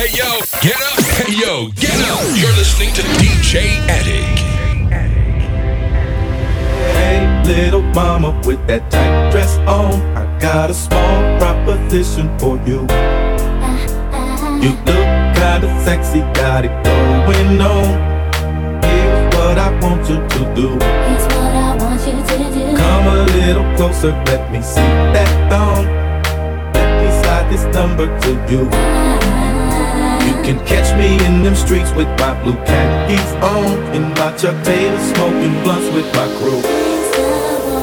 Hey yo, get up. Hey yo, get up. You're listening to DJ Addict. Hey, little mama with that tight dress on. I got a small proposition for you. Uh-huh. You look kinda sexy, got it going on. Here's what I want you to do. Here's what I want you to do. Come a little closer, let me see that thong. Let me slide this number to you. Uh-huh. Can catch me in them streets with my blue khakis on. In my Chuck Taylor, smoking blunts with my crew.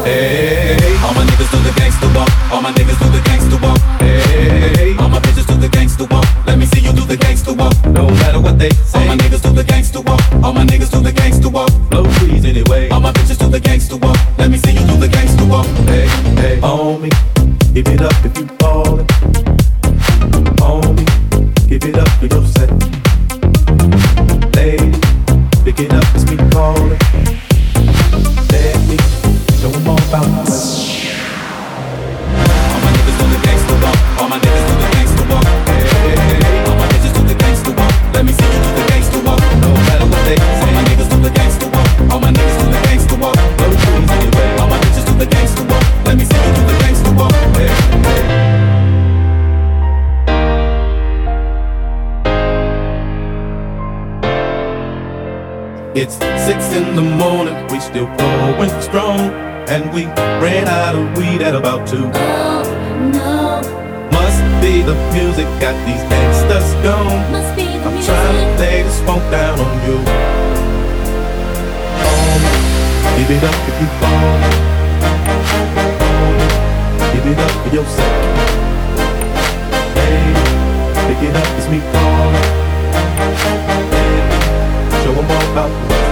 Hey, All my niggas do the gangsta walk. All my niggas do the gangsta walk. hey, All my bitches do the gangsta walk. Let me see you do the gangsta walk. no matter what they say. All my niggas do the gangsta walk. All my niggas do the gangsta walk. blow trees anyway. All my bitches do the gangsta walk. Let me see you do the gangsta walk. Hey, hey, on me, give it up if you ballin'. On me, give it up for your set. Lady, pick it up, me calling. Let me 'em all about It's six in the morning, we still going strong. And we ran out of weed at about two. Oh no, Must be the music got these gangsters gone. must be the I'm music. trying to lay this funk down on you. On me, give it up if you fall. On me, give it up for yourself. Hey, pick it up, it's me calling. Show 'em all about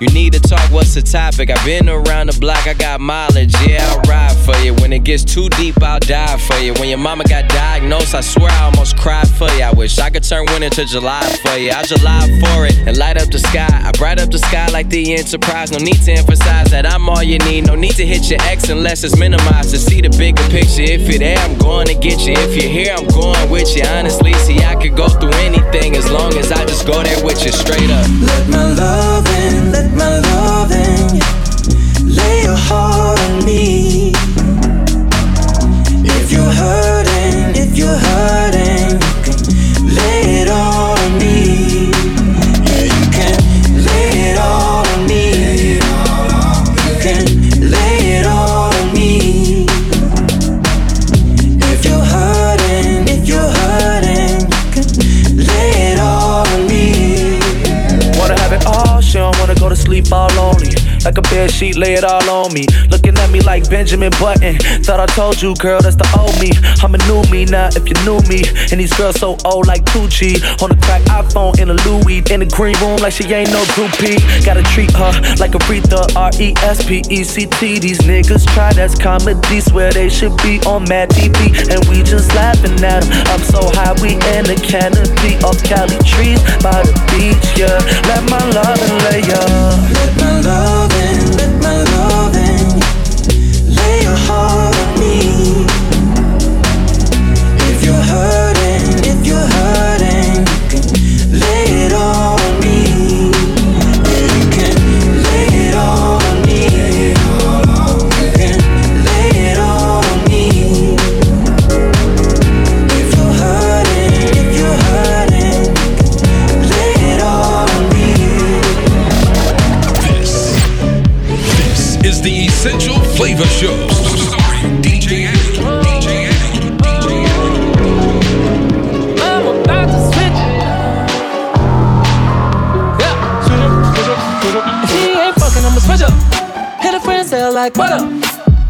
you, need to talk, what's the topic? I've been around the block, I got mileage. Yeah, ride for you. When it gets too deep, I'll die for you. When your mama got diagnosed, I swear I almost cried for you. I wish I could turn winter to July for you. I'll July for it and light up the sky. I bright up the sky like the Enterprise. No need to emphasize that I'm all you need. No need to hit your ex unless it's minimized to see the bigger picture. If you're there, I'm going to get you. If you're here, I'm going with you. Honestly, see, I could go through anything as long as I just go there with you straight up. Let my love in, let my love in. Lay your heart on me. If you're hurting, if you're hurting, you can lay it all on me. Yeah, you can lay it all on me. You can lay it all on me. If you're hurting, if you're hurting, you can lay it all on me. Wanna have it all, she don't wanna go to sleep all lonely. Like a bed sheet, lay it all on me. Looking at me like Benjamin Button. Thought I told you, girl, that's the old me. I'm a new me now, if you knew me. And these girls so old like 2G. On the crack iPhone in a Louis. In the green room like she ain't no groupie. Gotta treat her like Aretha, R E S P E C T. These niggas try, that's comedy. Swear they should be on Mad TV. And we just laughing at them. I'm so high, we in the canopy of Cali trees by the beach, yeah. Let my love and lay ya. Let my love in, let my love like what up?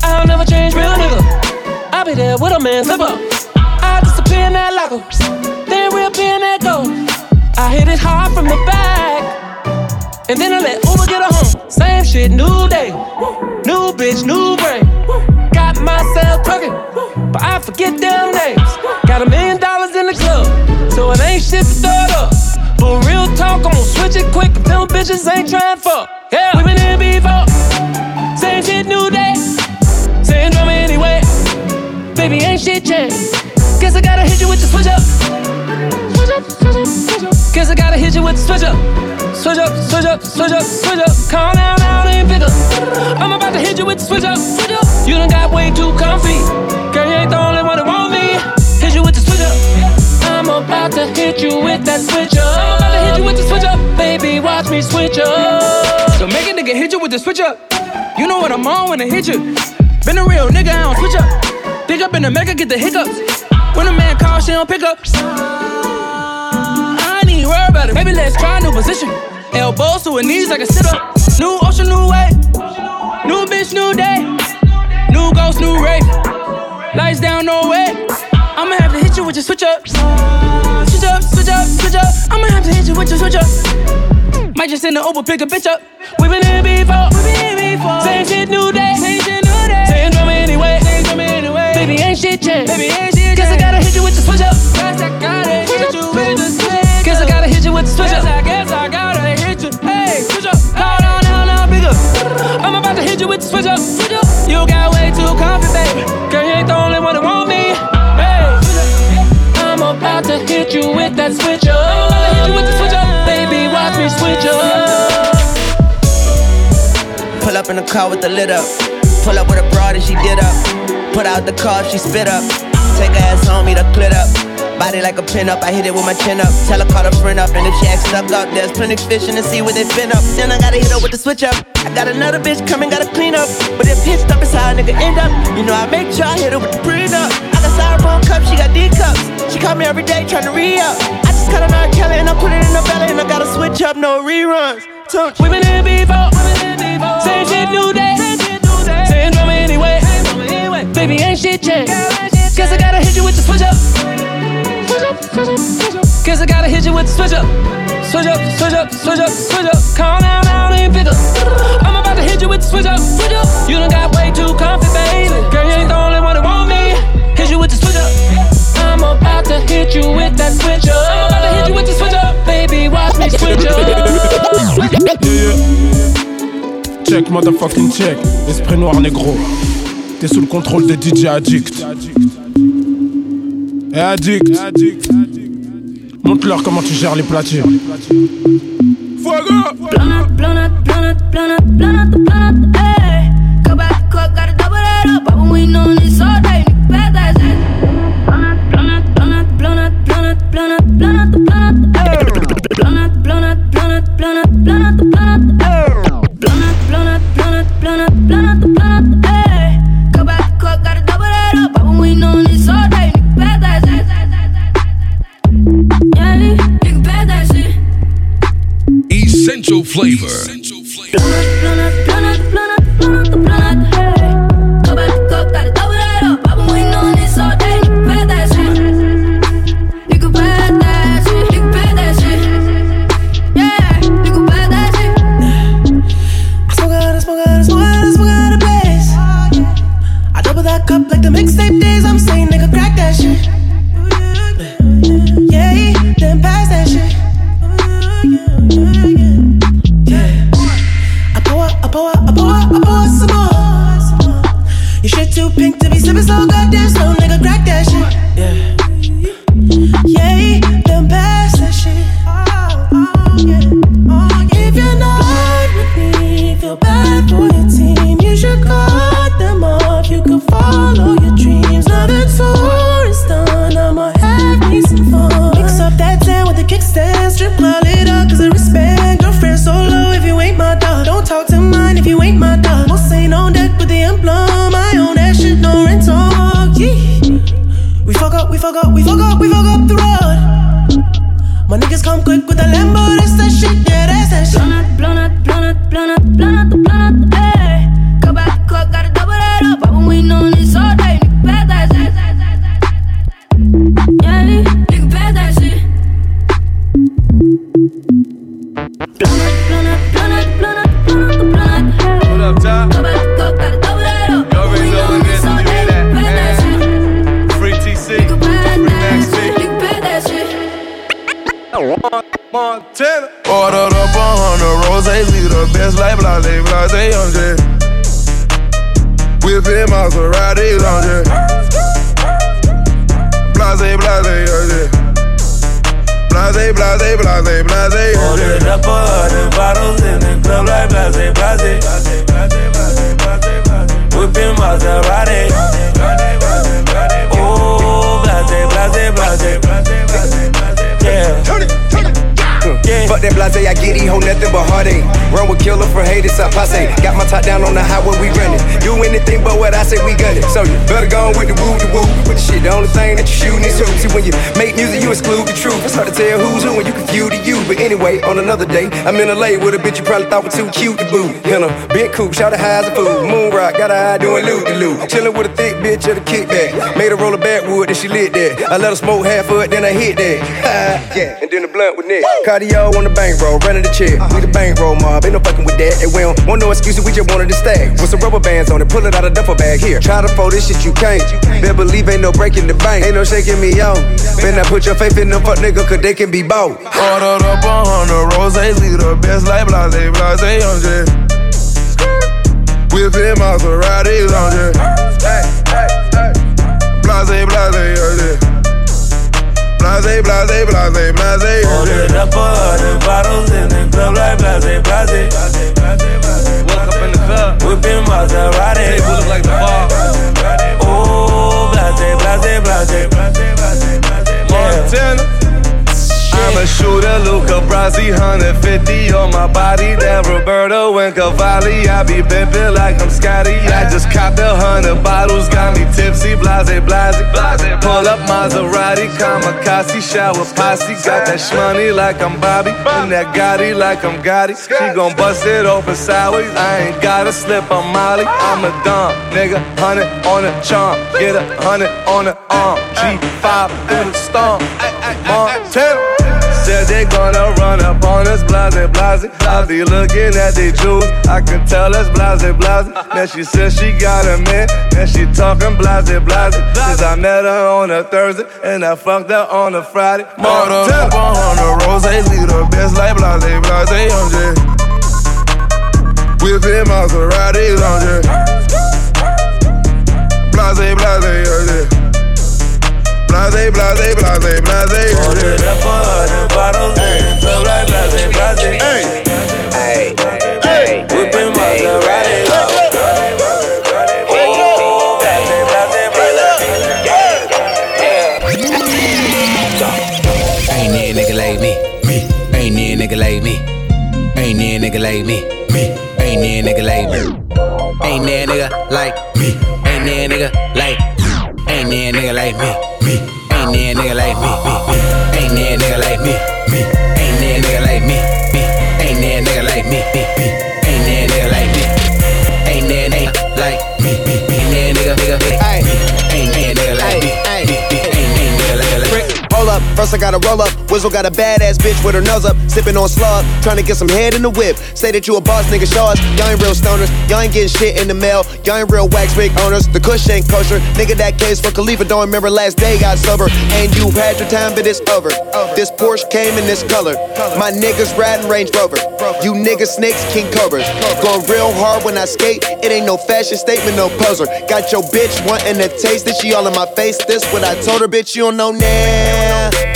I'll never change, real nigga. I'll be there with a man, slip up. I disappear in that locker, then reappear in that gold. I hit it hard from the back, and then I let Uber get her home. Same shit, new day, new bitch, new brain. Got myself twerking, but I forget damn names. Got a million dollars in the club, so it ain't shit to start up. But real talk, I'm gonna switch it quick them bitches ain't trying fuck. Guess I gotta hit you with the switch up. Switch up, switch up, switch up. Guess I gotta hit you with the switch up. Switch up, switch up, switch up, switch up. Calm down, now ain't pick up. I'm about to hit you with the switch up. Switch up. You done got way too comfy. Girl, you ain't the only one that want me. Hit you with the switch up. I'm about to hit you with that switch up. I'm about to hit you with the switch up. Baby, watch me switch up. So make a nigga hit you with the switch up. You know what I'm on when I hit you. Been a real nigga, I don't switch up. Big up in America, get the hiccups. When a man calls, she don't pick up. I ain't even worry about it. Maybe let's try a new position. Elbows to her knees like a sit up. New ocean, new way. New bitch, new day. New ghost, new rave. Lights down, no way. I'ma have to hit you with your switch up. Switch up, switch up, switch up. I'ma have to hit you with your switch up. Might just send the Uber, pick a bitch up. We been here before. We been here before. Same shit, new day. Same shit, new Baby, ain't shit changed. Baby, ain't shit Guess I changed. gotta hit you with the switch up. Guess I gotta hit you with the switch. Guess I gotta hit you with the switch Guess up. I guess I gotta hit you. Hey, switch up. Hold on, now, now, bigger. I'm about to hit you with the switch up. Switch up. You got way too comfy, baby. Girl, you ain't the only one that want me. Hey, I'm about to hit you with that switch up. I'm about to hit you with the switch up. Baby, watch me switch up. Pull up in the car with the lid up. Pull up with a broad and she did up. Put out the car, she spit up. Take her ass on me to clit up. Body like a pin up, I hit it with my chin up. Tell her call a friend up, and if she act stuck up, there's plenty fish in the sea with it fin up. Then I gotta hit her with the switch up. I got another bitch coming, gotta clean up. But if pissed up is how a nigga end up. You know I make sure I hit her with the prenup. I got styrofoam cups, she got D cups. She call me every day trying to re up. I just cut an R. Kelly and I put it in the belly, and I gotta switch up, no reruns. Been here before. Same shit, new day. Baby, ain't shit changed. Guess I gotta hit you with the switch up. Guess I gotta hit you with the switch up. Switch up, switch up, switch up, switch up. Calm down, now ain't pick up. I'm about to hit you with the switch up. Switch up. You done got way too comfy, baby. Girl, you ain't the only one that want me. Hit you with the switch up. I'm about to hit you with that switch up. I'm about to hit you with the switch up. Baby, watch me switch up. Yeah. Check, motherfucking check. Esprit noir, négro. T'es sous le contrôle des DJ Addict. Et Addict. Montre-leur comment tu gères les platines. Flavor. Say, we gun it. So you better go on with the woo, the woo. With the shit, the only thing that you shooting is hoops. See, when you make music, you exclude the truth. It's hard to tell who's who when you confuse the you. But anyway, on another day, I'm in LA with a bitch you probably thought was too cute to boo. In a big coupe, shout out high as a fool. Moon rock, got her eye doing loot de loo. Chillin' with a thick bitch at a kickback. Made her roll a backwood, then she lit that. I let her smoke half of it, then I hit that. yeah, and then the blunt with Nick. Cardio on the bankroll, running the check. We the bankroll mob, ain't no fucking with that. And we don't want no excuses, we just wanted to stack. With some rubber bands on it, pull it out of duffel bag here. Try to fold this shit, you can't. Better believe ain't no breaking the bank, ain't no shaking me on. Better not put your faith in them fuck nigga, cause they can be bought. Ordered up a hundred roses, leave the best like blase, blase, I'm just Whipping Maseratis, I'm just Blase, blase, I'm just Blase, blase, blase, blase. Ordered up a hundred bottles in the club like blase, blase. Woke Whipping Maserati. Table look like the bar. Oh, blase, blase, blase. Montana. I'm a shooter, Luca Brasi, 150 on my body. That Roberto and Cavalli, I be pimpin' like I'm Scotty. I just copped a hundred bottles, got me tipsy, blase, blase. Pull up Maserati, kamikaze, shower posse. Got that shmoney like I'm Bobby, and that Gotti like I'm Gotti. She gon' bust it open sideways. I ain't gotta slip on Molly. I'm a dumb nigga, hundred on a charm. Get a hundred on the arm. G5 through the storm. Montana. Said they gonna run up on us, blase, blase. I be looking at they jewels, I can tell us blase, blase. Now she said she got a man, and she talking blase, blase. Since I met her on a Thursday, and I fucked her on a Friday. Ordered up a hundred roses, leave the best like blase, blase. I'm just whipping Maseratis, I'm just blase, blase, I'm just. Blase, blase, blase, blase. Ordered up a hundred bottles in the club like blase, blase. Hey, hey, Whipping Maserati. Ain't there nigga like me. Me. Ain't there a nigga like me. Ain't there nigga like me. Me. Ain't there a nigga like me. Ain't there nigga like me. Ain't there nigga like Ain't there a nigga like me. Me. Ain't there a nigga like me. Me. Ain't there a nigga like me. Me. Ain't there a nigga like me. Me. Ain't there a nigga like me. Me. First I gotta roll up. Wizzle got a badass bitch with her nose up, sipping on slug, trying to get some head in the whip. Say that you a boss, nigga, show us. Y'all ain't real stoners, y'all ain't getting shit in the mail. Y'all ain't real wax wig owners. The kush ain't kosher. Nigga, that case for Khalifa, don't remember last day got sober. And you had your time, but it's over. This Porsche came in this color. My niggas riding Range Rover. You niggas snakes, King Cobras. Going real hard when I skate. It ain't no fashion statement, no poser. Got your bitch wanting to taste it. She all in my face. This what I told her, bitch. You don't know now.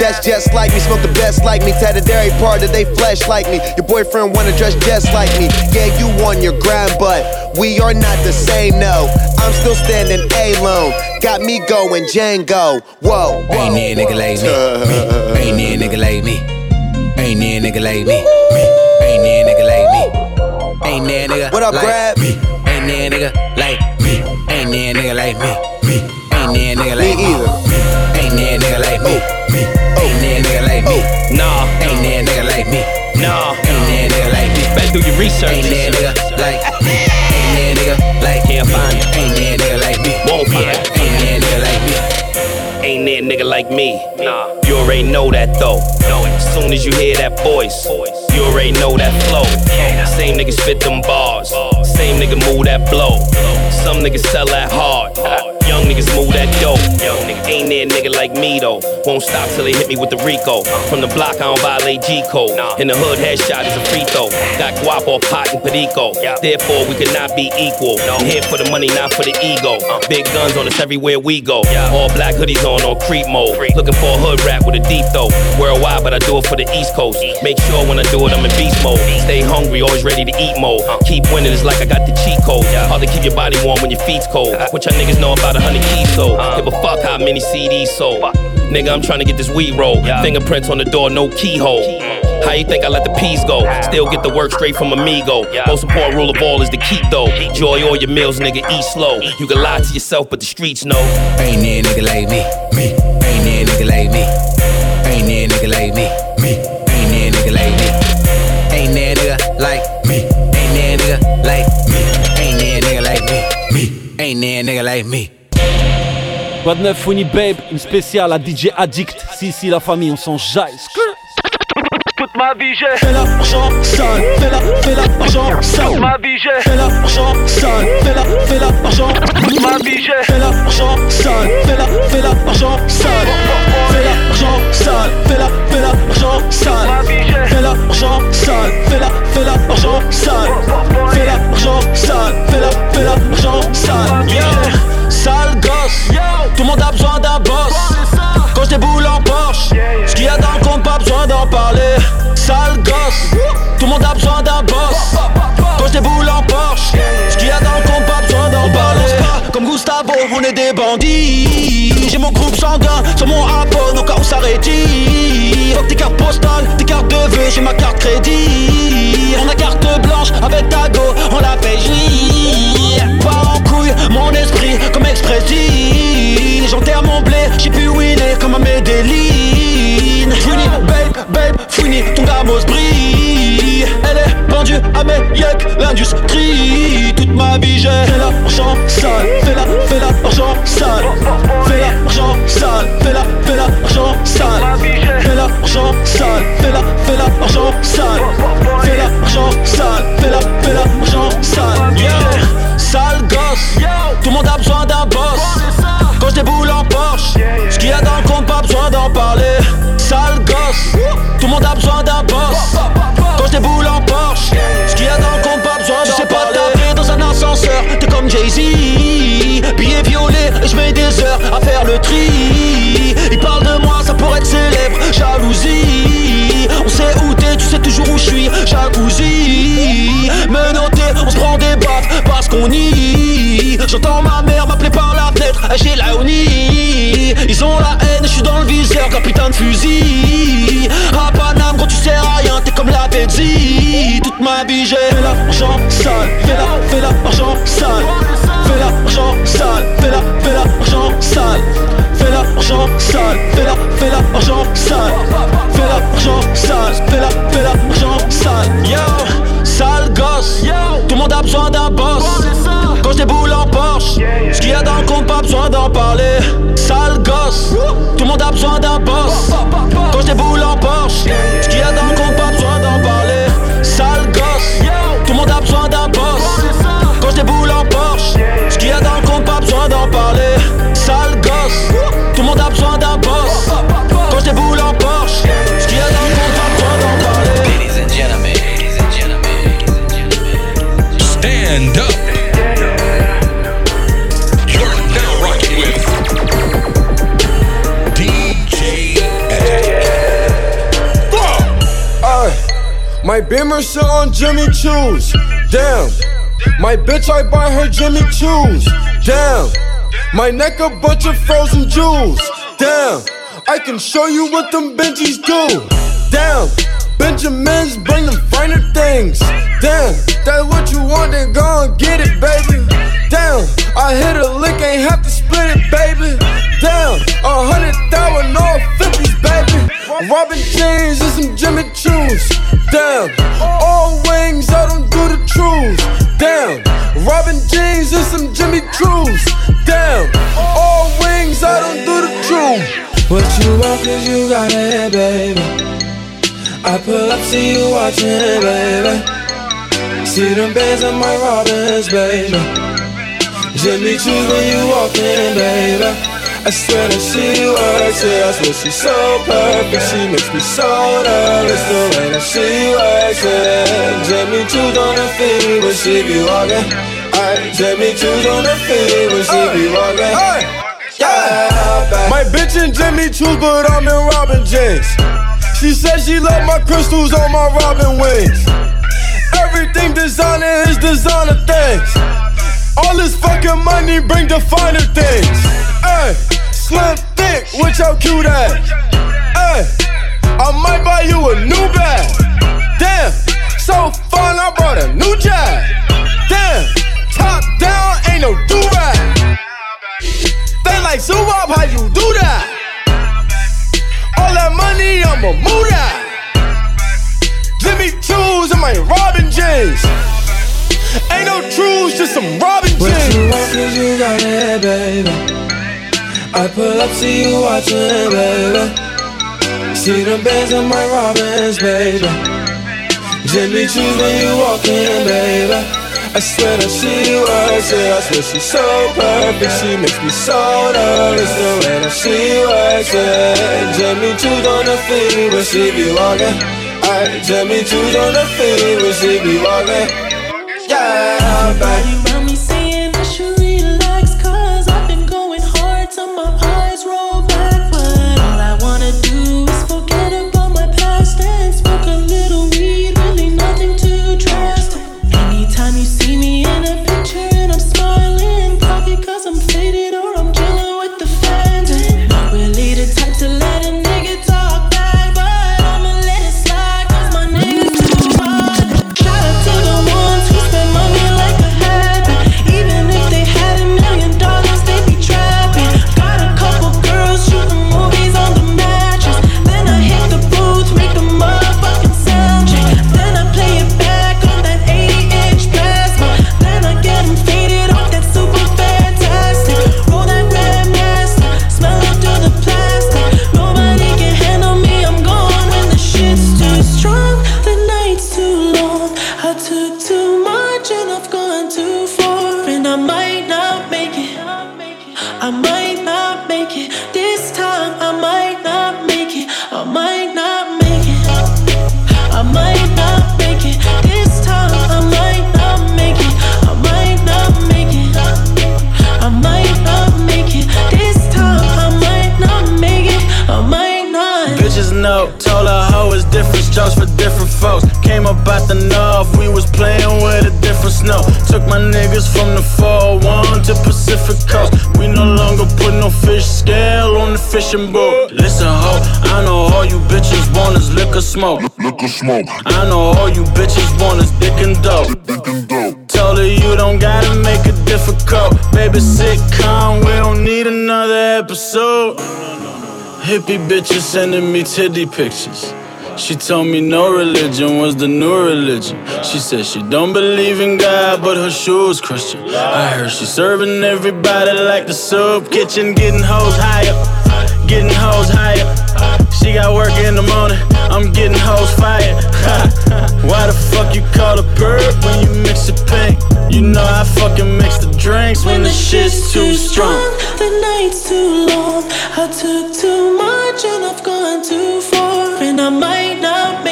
That's just like me, smoke the best like me. Tatted dairy part that they flesh like me. Your boyfriend wanna dress just like me. Yeah, you on your grind, but we are not the same, no. I'm still standing alone. Got me going Django. Whoa. Ain't there nigga like me. me. Ain't there nigga like me. Ain't there nigga like me. me. Ain't there nigga like me. Ain't there nigga What up, like Grab? me. Ain't there nigga like me. Ain't there nigga like me. me. Ain't there nigga like Me me. either. Ain't there nigga like me. Me. Ain't there a nigga like me. Nah, Ain't there a nigga like me. nah. Ain't there a nigga like me. Better do your research. Ain't there nigga like me. Ain't there nigga like Can't find it. Ain't there nigga like me. Won't find it. Ain't there nigga like me. Ain't there nigga like me. Nah. You already know that though. Know it. Soon as you hear that voice, you already know that flow. Same nigga spit them bars. Same nigga move that blow. Some niggas sell that hard. young niggas move that dope. Yo, nigga, ain't there nigga like me though. Won't stop till they hit me with the Rico. From the block, I don't violate G code. In the hood, headshot is a free throw. Got guap or pot and perico. Therefore, we cannot be equal. Here for the money, not for the ego. Big guns on us everywhere we go. All black hoodies on on creep mode. Looking for a hood rap with a deep throat. Worldwide, but I do it for the East Coast. Make sure when I do it, I'm in beast mode. Stay hungry, always ready to eat mode. Keep winning, it's like I got the cheat code. Hard to keep your body warm when your feet's cold. What y'all niggas know about a hundred keys sold? Give a fuck how many CDs sold. Nigga, I'm trying to get this weed roll. Fingerprints on the door, no keyhole. How you think I let the peas go? Still get the work straight from amigo. Most important rule of all is to keep though. Enjoy all your meals, nigga, eat slow. You can lie to yourself, but the streets know. Ain't there nigga like me, me. Ain't there nigga like me. Ain't there nigga like me, me. Ain't there nigga like me. Ain't there nigga like me. Ain't there nigga like me. Ain't there nigga like me, me. Ain't there nigga like me. De neuf, Funny Babe, une spéciale à DJ Addict. Si, si, la famille, on s'en jaille. Toute ma vie j'ai fait l'argent sale, fais la, fais l'argent sale. Ma vie j'ai fait l'argent sale, fais la, fais l'argent. Ma vie j'ai fait l'argent sale, fais la, fais l'argent sale. Fais l'argent sale, fais la, fais l'argent sale. Fais l'argent sale, fais la, fais l'argent sale. Fais l'argent sale, fais la, fais l'argent sale. Sale tout le monde a besoin d'un boss. Quand je déboule en Porsche, ce qu'il y a dans le compte, pas besoin d'en parler. Sale gosse, tout le monde a besoin d'un boss. Quand je déboule en Porsche, ce qu'il y a dans le compte, pas besoin d'en parler. pas comme Gustavo, on est des bandits. J'ai mon groupe sanguin sur mon iPhone au cas où ça tes cartes postales, tes cartes de vœux, j'ai ma carte crédit. On a carte blanche avec ta go, on la paye J. Pas en couille, mon esprit comme expressif. J'enterre mon blé, j'ai pu winner comme un Medellin. Fouini, babe, babe, fouini, ton gamos brille. Elle est vendue à mes yeux, l'industrie. Toute ma vie j'ai fait l'argent sale, la, my Beamer sit on Jimmy Choo's. Damn. My bitch, I buy her Jimmy Choo's. Damn. My neck a bunch of frozen jewels. Damn. I can show you what them Benjis do. Damn. Benjamins bring them finer things. Damn. That's what you want, then go and get it, baby. Damn. I hit a lick, ain't have to split it, baby. Damn. A hundred thousand, all fifties, baby. Robin jeans and some Jimmy Choos. Damn. All wings, I don't do the truths. Damn. Robin jeans and some Jimmy Choos. Damn. All wings, I don't do the truth. What you want, cause you got it, baby. I pull up, see you watching, baby. See them bands in my Robins, baby. Jimmy Choo's when you walk in, baby. I swear that she works, yeah, I swear she's so perfect She makes me so nervous the way that she works, yeah Jimmy Choo's on her feet when she be walking Ay, Jimmy Choo's on her feet when she be walking Yeah, my bitch in Jimmy Choo's, but I'm in Robin jeans. She said she love my crystals on my Robin wings. Everything designer is designer things. All this fucking money bring designer things. Hey, slim thick, with your cute ass. Hey, I might buy you a new bag. Damn, so fun, I brought a new jag. Damn, top down, ain't no do rag. They like zoom up, how you do that? All that money, I'ma move that. Jimmy Choo's and my Robin jeans. Ain't no trues, just some Robin What you want, cause you got it, baby. I pull up, see you watching, baby. See the bands in my Robins, baby. Jimmy Choo's when you walk in, baby. I swear that she works, yeah, I swear she's so perfect. She makes me so nervous the way that she works, yeah. Jimmy Choo's on the feet when she be walking. Ay, Jimmy Choo's on the feet when she be walking. Yeah, baby. Around fishing boat. Listen, ho, I know all you bitches want is liquor smoke. Liquor smoke. I know all you bitches want is dick and dope. Dick and dope. Told her you don't gotta make it difficult. Baby, sitcom, we don't need another episode. Hippie bitches sending me titty pictures. She told me no religion was the new religion. She said she don't believe in God, but her shoes Christian. I heard she serving everybody like the soup kitchen, getting hoes higher, getting hoes higher. She got work in the morning, I'm getting hoes fired. Why the fuck you call a bird when you mix it pink? You know I fucking mix the drinks when the shit's too strong. The night's too long. I took too much and I've gone too far. And I might not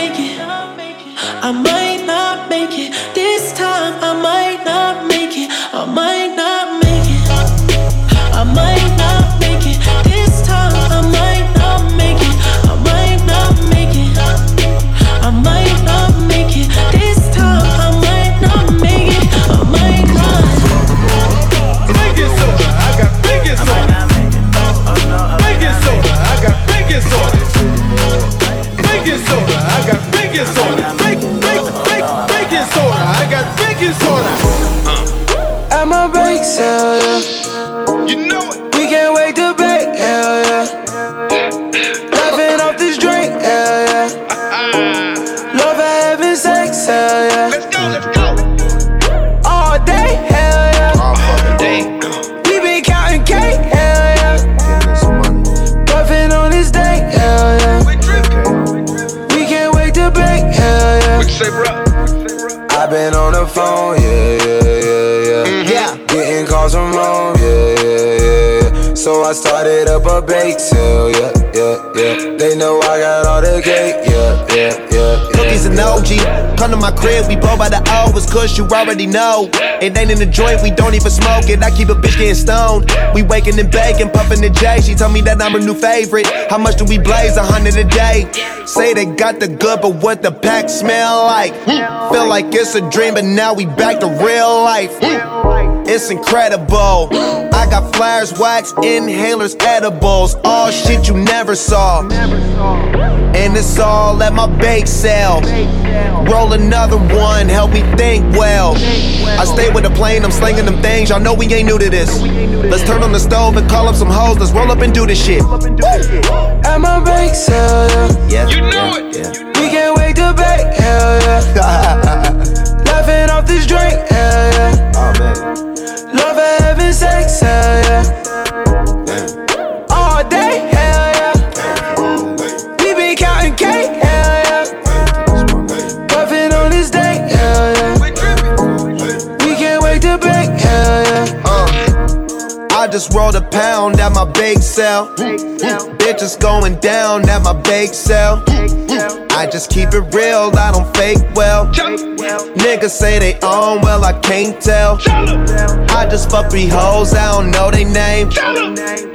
baking soda. Soda, I got baking soda. At my bake sale, say, bro? I've been on the phone, yeah, yeah, yeah, yeah. Mm-hmm. Yeah. Getting calls from home, yeah, yeah, yeah, yeah. So I started up a bake sale, yeah, yeah, yeah. They know I got all the cake, yeah, yeah, yeah. Cookies and OG. Come to my crib, we blow by the. It's cause you already know. It ain't in the joint, we don't even smoke it. I keep a bitch getting stoned. We waking and baking, puffing the J. She told me that I'm her new favorite. How much do we blaze? A hundred a day. Say they got the good, but what the pack smell like? Hmm. Feel like it's a dream, but now we back to real life. Hmm. It's incredible. I got flares, wax, inhalers, edibles. All shit you never saw. And it's all at my bake sale. Roll another one, help me think well. I stay with the plane, I'm slinging them things. Y'all know we ain't new to this. Let's turn on the stove and call up some hoes. Let's roll up and do this shit. At my bake sale, yeah. You know it. We can't wait to bake, hell yeah. Laughing off this drink, hell yeah. Oh man. Love and having sex, hell yeah. All day, hell yeah. We been counting cake, hell yeah. Puffing on this day, hell yeah. We can't wait to bake, hell yeah. Uh, I just rolled a pound at my bake sale. Bitches going down at my bake sale. I just keep it real, I don't fake well. Niggas say they own, well, I can't tell. I just fuck three hoes, I don't know they name.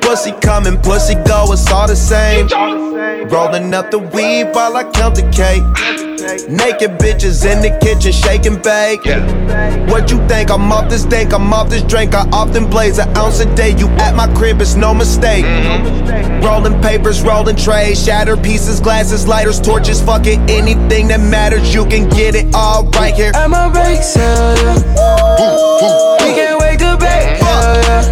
Pussy coming, pussy go, it's all the same. Rolling up the weed while I count the cake. Naked bitches in the kitchen, shaking bake. What you think? I'm off this dank, I'm off this drink. I often blaze an ounce a day. You at my crib, it's no mistake. Rolling papers, rolling trays, shattered pieces, glasses, lighters, torches, fuck it, anything that matters. You can get it all right here. At my bake sale, yeah. We can't wait to bake, hell yeah.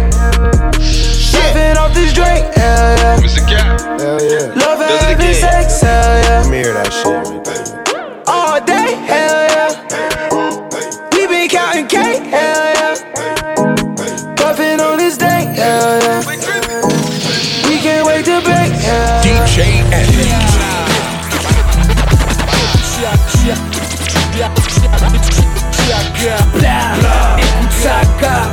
Laughing off this drink, hell yeah. Hell yeah. Love and having sex, hell yeah. Let me hear that shit. All day, hell Écoute ça, gars.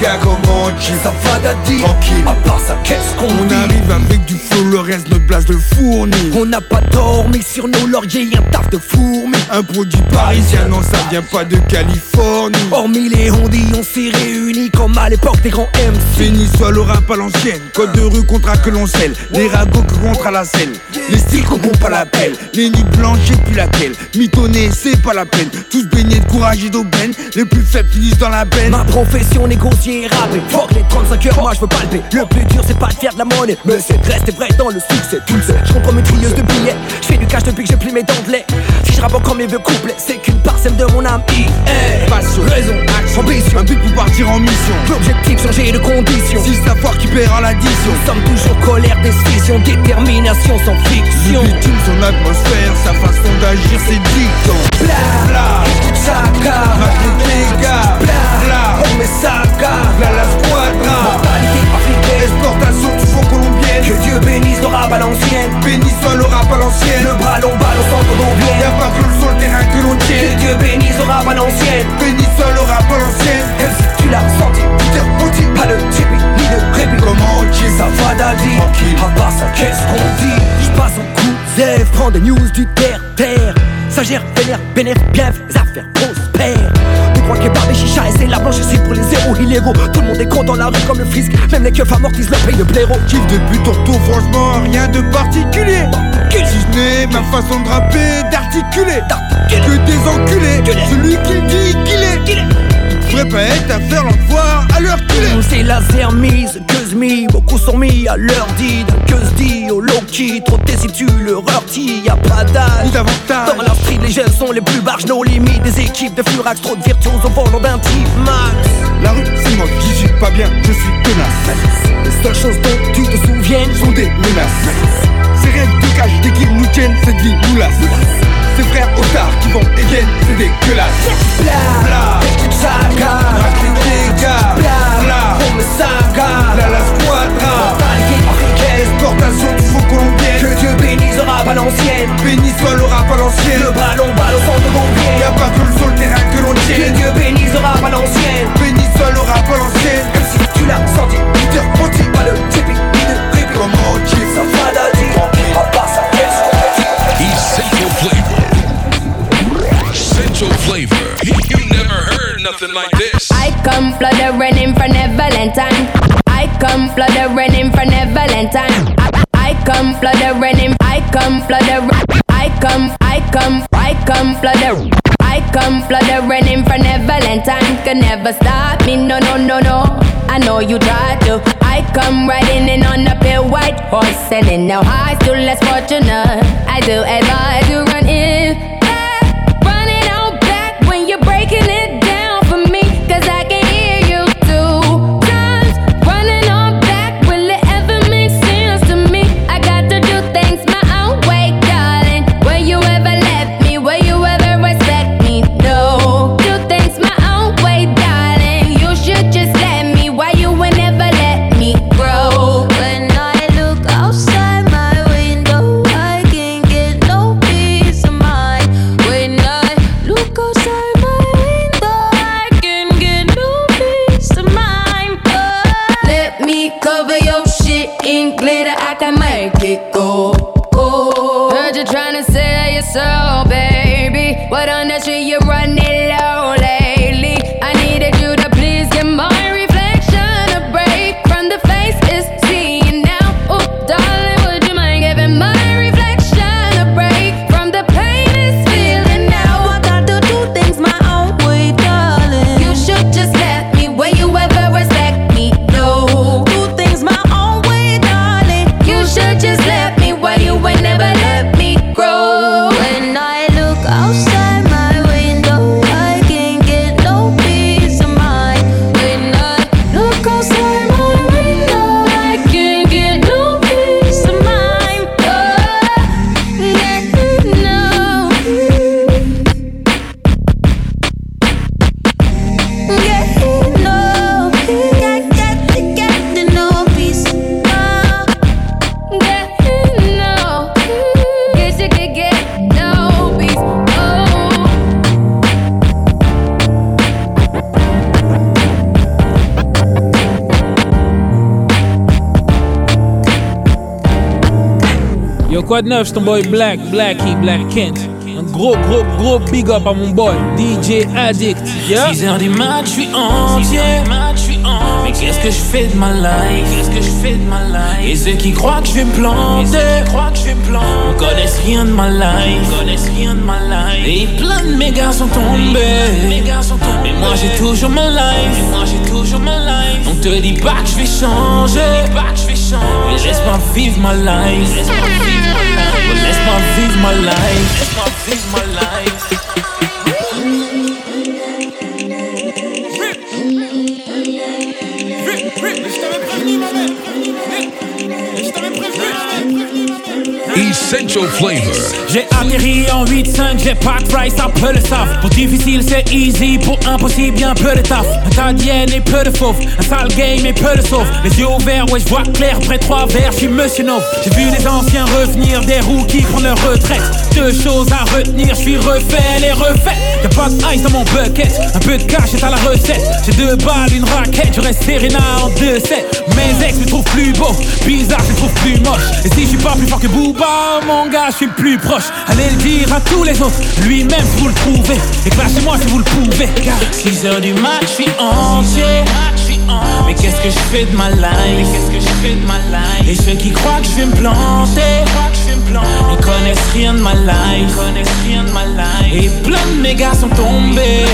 gars, comment tu Ça va daddy Tranquille. À part ça, qu'est-ce qu'on On dit arrive avec du flow, le reste notre place de fourni. On n'a pas dormi sur nos lauriers, un taf de fourmi. Un produit parisien, non, ça vient pas de Californie. Hormis les hondis, on s'est réunis comme à l'époque des grands MC. Fini soit le rap à l'ancienne. Code de rue contre que l'on scelle. Les ragots qui contre à la scène. Les styles qu'on pas la pelle. Les nids blanches, j'ai plus laquelle. Mitonner, c'est pas la peine. Tous baignés de courage et d'aubaine. Les plus faibles finissent dans la benne. Ma profession négocier et rapper Fuck les 35 heures, moi je veux palper Le plus dur c'est pas de faire de la monnaie Mais c'est de rester vrai dans le succès Tu le sais, je comprends mes trieuse de billets Je fais du cash depuis que j'ai pris mes dents de lait Si je rappe encore mes vieux couplets C'est qu'une parcelle de mon âme I.A. Passion, raison, action, ambition Un but pour partir en mission. L'objectif changer de conditions Si savoir qui paiera l'addition. Nous sommes toujours colère, décision, détermination sans fiction bitume, son atmosphère, sa façon d'agir, c'est dicton. Bla, bla, écoute ça, Maclé les gars, Bla, bla, on met ça, bla la squadra. Mentalité Exportation. Que Dieu bénisse l'aura balancienne Bénisse l'aura balancienne Le bras l'on balance en colombienne Y'a pas plus sur le terrain que l'on tient Que Dieu bénisse l'aura balancienne Bénisse l'aura balancienne tu l'as ressenti Peter Bouti Pas le tipi ni le répit Comment ok ça va David? Tranquille. À part ça qu'est-ce qu'on dit? J'passe au coup zèvre Prends des news du terre-terre. Ça gère, vénère, bénéf, bienf Les affaires prospèrent des trois kebabs et chicha et c'est la blanche ici pour les zéros. Illégaux Tout le monde est con dans la rue comme le fisc Même les keufs amortissent le paye de blaireau. Kiff depuis Torto, franchement, rien de particulier. Si ce n'est ma façon de rapper, d'articuler. Que des enculés, celui qui dit qu'il est. Devrait pas être à faire l'enfoire à l'heure qu'il est. C'est laser mise, que me, beaucoup sont mis à l'heure dit Que se dit au low key, trop déçu, le rorty, y'a pas d'âge Ni d'avantage. Dans la street, les jeunes sont les plus barges, nos limites Des équipes de furax, trop de virtuoses au volant d'un type max La rue, c'est moi qui suis pas bien, je suis tenace. Les seules choses dont tu te souviennes Sont des menaces. Cache des guilles nous tiennent cette vie nous lasse. Ces frères otards qui vont et viennent c'est dégueulasse. Bla bla Chaga Raclé des gars Bla bla Rome Saga La la squadra Exportation du faux colombien Que Dieu bénisse le rap l'ancienne Béni soit le rap à l'ancienne. Le ballon balle au centre de mon pied Y'a pas que le sol terrain que l'on tient Que Dieu bénisse le rap l'ancienne Can never stop me. No, no, no, no. I know you try to. I come riding in on a pale white horse, selling now high, still less fortunate. I do advise Quoi de neuf, c'est ton boy Black, Blacky, Black Kent. Un gros, gros, gros big up à mon boy, DJ Addict. Yeah. 6 heures du mat, je suis entier. Mais qu'est-ce que je fais de ma life? Qu'est-ce que je fais de ma life? Et ceux qui croient que je vais me planter, croient que je vais me planter, connaissent rien de ma life, connaissent rien de ma life. Et plein de mes gars sont tombés, mes gars sont tombés. Mais moi j'ai toujours ma life, moi j'ai toujours ma life. On te dit pas que je vais changer, pas que je Mais laisse-moi vivre ma life, Laisse-moi vivre ma life, laisse-moi vivre ma life. J'ai atterri en 8-5, j'ai pas de fry, ça peu le savent. Pour difficile, c'est easy, pour impossible, bien peu de taf. Un tas d'hyènes et peu de fauves, un sale game et peu de sauve. Les yeux ouverts, ouais, vois clair, près trois verres, je suis monsieur Nov. J'ai vu les anciens revenir, des rookies prendre leur retraite. Deux choses à retenir, je suis refait et refait. Y'a pas de ice dans mon bucket, un peu de cash est à la recette. J'ai deux balles, une raquette, je reste Serena en 2-7. Mes ex me trouvent plus beau, bizarre, je les trouve plus moche. Et si je suis pas plus fort que Booba, mon gars, je suis plus proche. Allez le dire à tous les autres, lui-même si vous le trouvez. Et clashez-moi si vous le pouvez. 6 heures du mat, je suis entier. Mais qu'est-ce que je fais de ma life? Qu'est-ce que je fais de ma life? Et ceux qui croient que je vais me planter Ils connaissent rien de ma life. connaissent rien de ma life. Et plein de mes gars sont tombés.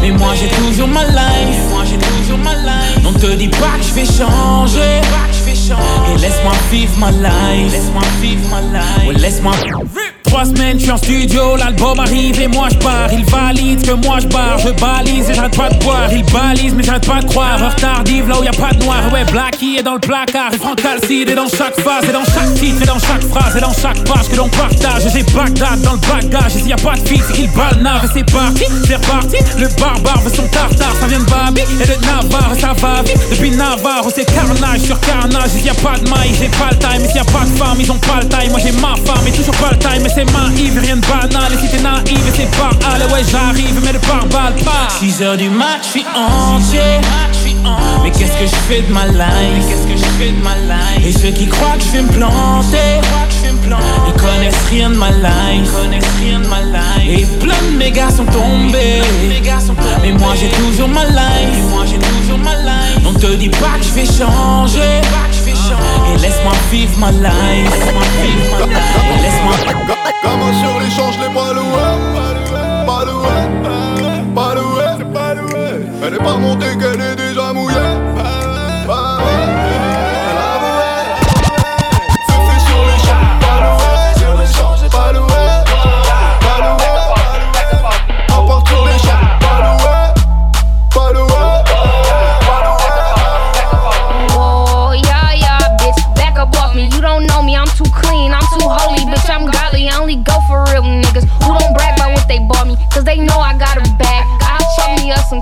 Mais moi j'ai toujours ma life. Moi j'ai toujours ma life. On te dit pas que je vais changer. Et laisse-moi vivre ma life. Laisse-moi vivre ma life. Laisse-moi Trois semaines, je suis en studio, l'album arrive et moi je pars. Il valide que moi je barre, je balise et j'arrête pas de boire. Il balise mais j'arrête pas de croire. Heure tardive là où y a pas de noir. Ouais, Blacky est dans le placard et Franck Calcide est dans chaque phase et dans chaque titre et dans chaque phrase et dans chaque page que l'on partage. J'ai Bagdad dans le bagage et s'il y a pas de fil, c'est qu'il balnave et c'est parti. C'est reparti, le barbare veut son tartare. Ça vient de Babi et de Navarre ça va vite. Depuis Navarre, c'est carnage sur carnage. Et s'il y a pas de maille, j'ai pas le time. Et s'il y a pas de femme, ils ont pas le time. Moi j'ai ma femme et toujours pas le time. C'est naïf, rien de banal. Et si t'es naïf, et c'est pas allez, ouais, j'arrive, mais de par balle pas. 6 heures du match, je suis entier. Mais qu'est-ce que je fais de ma life? Qu'est-ce que je fais de ma life? Et ceux qui croient que je vais me planter Ils connaissent rien de ma life. Connaissent rien de ma life. Et plein de mes gars sont tombés. Mais moi j'ai toujours ma life. Moi j'ai toujours ma life. On te dit pas que je vais changer Et laisse-moi vivre ma life. Et laisse-moi Comment sur l'échange, les Pas loué Pas loué Pas loué Elle est pas montée qu'elle est déjà mouillée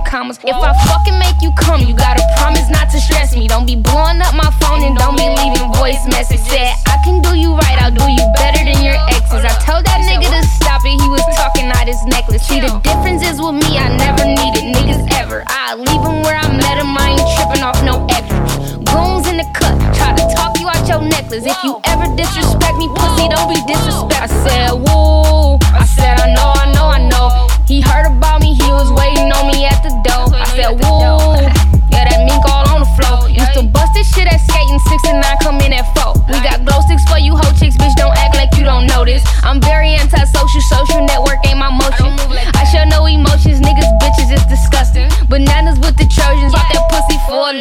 commas. If I fucking make you come, you gotta promise not to stress me. Don't be blowing up my phone and don't be leaving voice messages. Said, I can do you right. I'll do you better than your exes. I told that nigga to stop it. He was talking out his necklace. See, the difference is with me, I never needed niggas ever. I leave him where I met him. I ain't tripping off no extras. Goons in the cut, try to talk you out your necklace. If you ever disrespect me, pussy, don't be disrespect. I said, woo.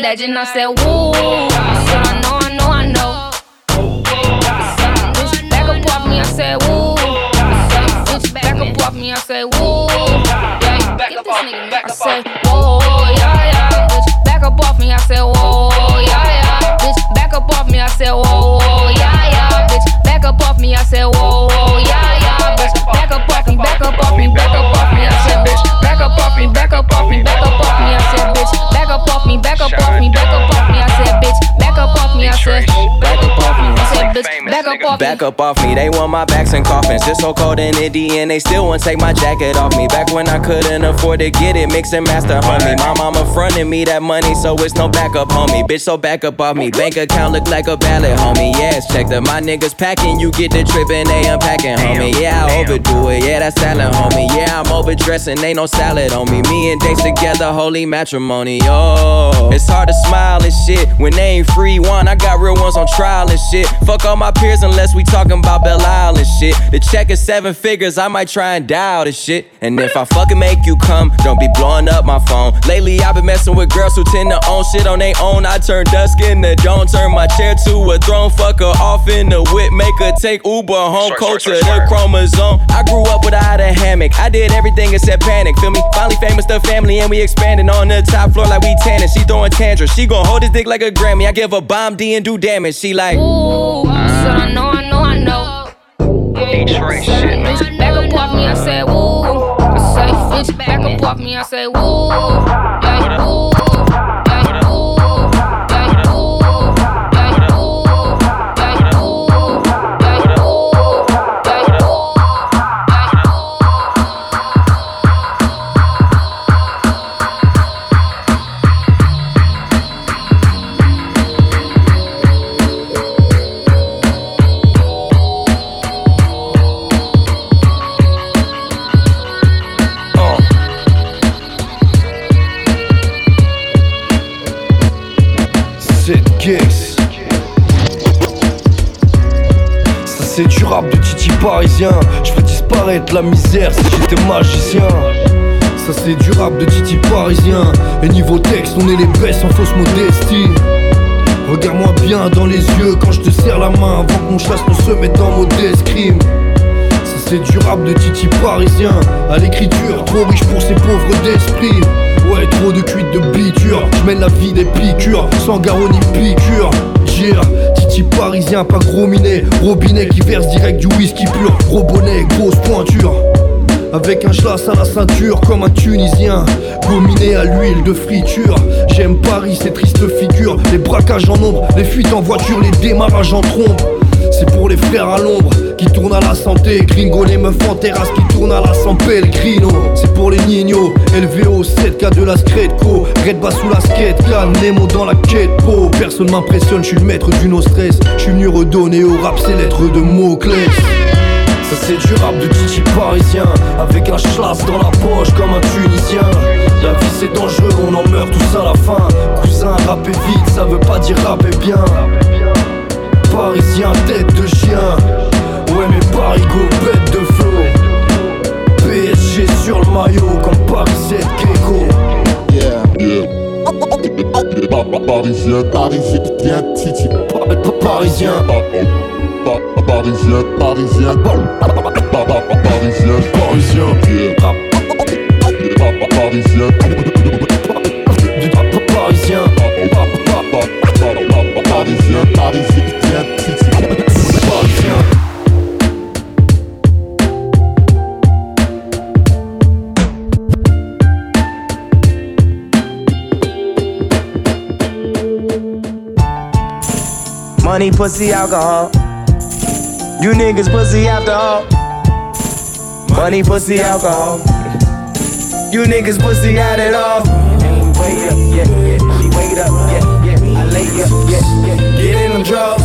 Legend. I said, woo. Said, I know, I know, I know. Bitch, back up off me, I said, woo. I bitch, back up off me, I said, woo. Yeah, get this nigga, man. I said, whoa, yeah, yeah. Bitch, back up off me, I said, whoa, yeah, yeah. Bitch, back up off me, I said, whoa, yeah, yeah. Bitch, back up off me, I said, whoa, yeah, yeah. Bitch, back up off me, back up off me, back up off me, I said, bitch, back up off me, back up me, back up off me, back up off me, I said, bitch, back up off me, I said, me, I said, back up off me. Back up off me, they want my backs and coffins. Just so cold in Indy and they still won't take my jacket off me. Back when I couldn't afford to get it, mix and master, homie. My mama fronted me that money, so it's no backup, homie. Bitch, so back up off me. Bank account look like a ballot, homie. Yes, check that my niggas packing. You get the trip and they unpacking, homie. Yeah, I overdo it. Yeah, that's salad, homie. Yeah, I'm overdressing, ain't no salad on me. Me and Dates together, holy matrimony. Oh, it's hard to smile and shit when they ain't free. One, I got real ones on trial and shit. Fuck all my peers unless we talking about Belle Isle and shit. The check is seven figures, I might try and dial this shit. And if I fucking make you come, don't be blowing up my phone. Lately, I've been messing with girls who tend to own shit on their own. I turn dusk in the dawn, turn my chair to a throne. Fuck her off in the whip, make her take Uber home. Cold to the chromosome. I grew up without a hammock. I did everything except panic. Feel me? Finally famous, the family, and we expanding on the top floor like we tanning. She throwing tantrums. She gon' hold his dick like a Grammy. I give her bomb D and do damage. She like. Ooh, I know, I know, I know. Detroit shit, man. Bitch, back up off me, I said, woo. I say, bitch, back up off me, I say, woo. Yeah, woo. Parisien. Je fais disparaître la misère si j'étais magicien. Ça c'est du rap de Titi parisien. Et niveau texte, on est les best en fausse modestie. Regarde-moi bien dans les yeux quand je te serre la main avant qu'on chasse ne se mette en mode escrime. Ça c'est du rap de Titi parisien. À l'écriture, trop riche pour ces pauvres d'esprit. Ouais, trop de cuites de biture. Je mène la vie des piqûres, sans garrot ni piqûre. Titi parisien, pas gros minet. Robinet qui verse direct du whisky pur. Gros bonnet, grosse pointure. Avec un schlass à la ceinture comme un Tunisien Gominé à l'huile de friture J'aime Paris, ces tristes figures Les braquages en ombre, les fuites en voiture, les démarrages en trombe C'est pour les frères à l'ombre qui tourne à la santé. Gringo, les meufs en terrasse qui tournent à la sans Pellegrino. C'est pour les nignos, élevé au 7K de la Scredco. Red bas sous la skate, Nemo dans la quête po. Personne m'impressionne, je suis le maître du no stress. Je suis venu redonner au rap ses lettres de mots-clés. Ça c'est du rap de Titi parisien Avec un schlass dans la poche comme un Tunisien La vie c'est dangereux, on en meurt tous à la fin Cousin, rapper vite, ça veut pas dire rapper bien Parisien, tête de chien Ouais mais Paris go bête de flow PSG sur le maillot comme Paris 7 Keiko Yeah, yeah Parisien, parisien, Titi. Parisien. Parisien, parisien, parisien, parisien. Parisien, parisien, parisien, parisien, parisien. Money, pussy, alcohol. You niggas pussy after all. Money, pussy, alcohol. You niggas pussy it all. Wait up, yeah, yeah. She wait up, yeah, yeah. I lay up, yeah, yeah. Get in them drugs.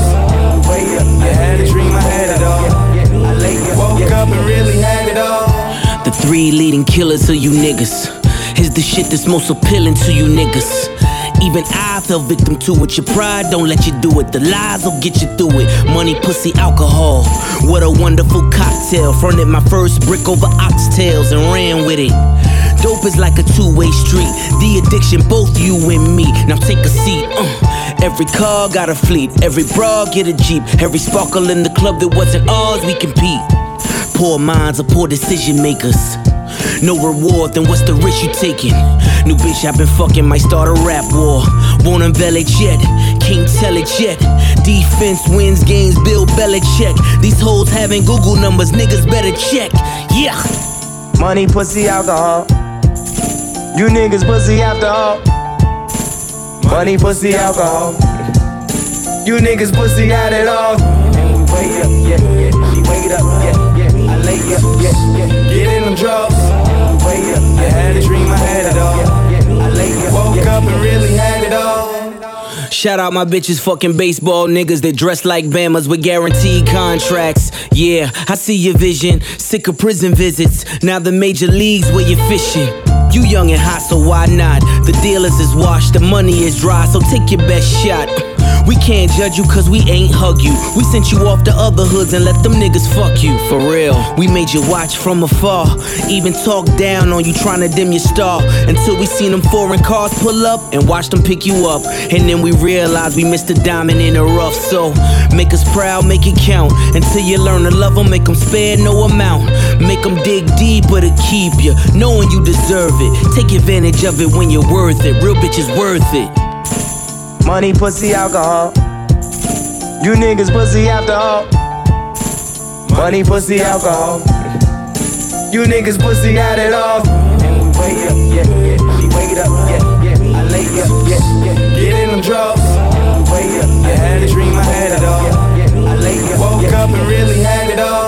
Wait up, I had a dream, I had it all. I lay up, woke up and really had it all. The three leading killers of you niggas is the shit that's most appealing to you niggas. Even I fell victim to it. Your pride don't let you do it. The lies will get you through it. Money, pussy, alcohol. What a wonderful cocktail. Fronted my first brick over oxtails and ran with it. Dope is like a two-way street. The addiction, both you and me. Now take a seat. Uh. Every car got a fleet. Every bra get a jeep. Every sparkle in the club that wasn't ours, we compete. Poor minds are poor decision makers. No reward, then what's the risk you taking? New bitch I've been fucking might start a rap war. Won't unveil it yet, can't tell it yet. Defense wins games, Bill Belichick. These hoes having Google numbers, niggas better check. Yeah. Money, pussy, alcohol. You niggas pussy after all. Money, pussy, alcohol. You niggas pussy had it all. Wait up, yeah, yeah. She wait up, yeah, yeah. I lay up, yeah, yeah. Get in them drugs. Had a dream, I had it all. I woke up and really had it all. Shout out my bitches, fucking baseball niggas that dress like Bamas with guaranteed contracts. Yeah, I see your vision. Sick of prison visits. Now the major leagues where you're fishing. You young and hot, so why not? The dealers is washed, the money is dry, so take your best shot. We can't judge you cause we ain't hug you. We sent you off to other hoods and let them niggas fuck you. For real, we made you watch from afar. Even talk down on you trying to dim your star. Until we seen them foreign cars pull up and watch them pick you up. And then we realized we missed a diamond in the rough. So make us proud, make it count. Until you learn to love them, make them spare no amount. Make them dig deeper to keep you, knowing you deserve it. Take advantage of it when you're worth it. Real bitches worth it. Money, pussy, alcohol. You niggas pussy after all. Money, pussy, alcohol. You niggas pussy had it all. Wait up, yeah, yeah. She wait up, yeah, yeah. I lay up, yeah, yeah. Get in them drugs. Wait up, I had a dream, I had it all. I lay up, woke up and really had it all.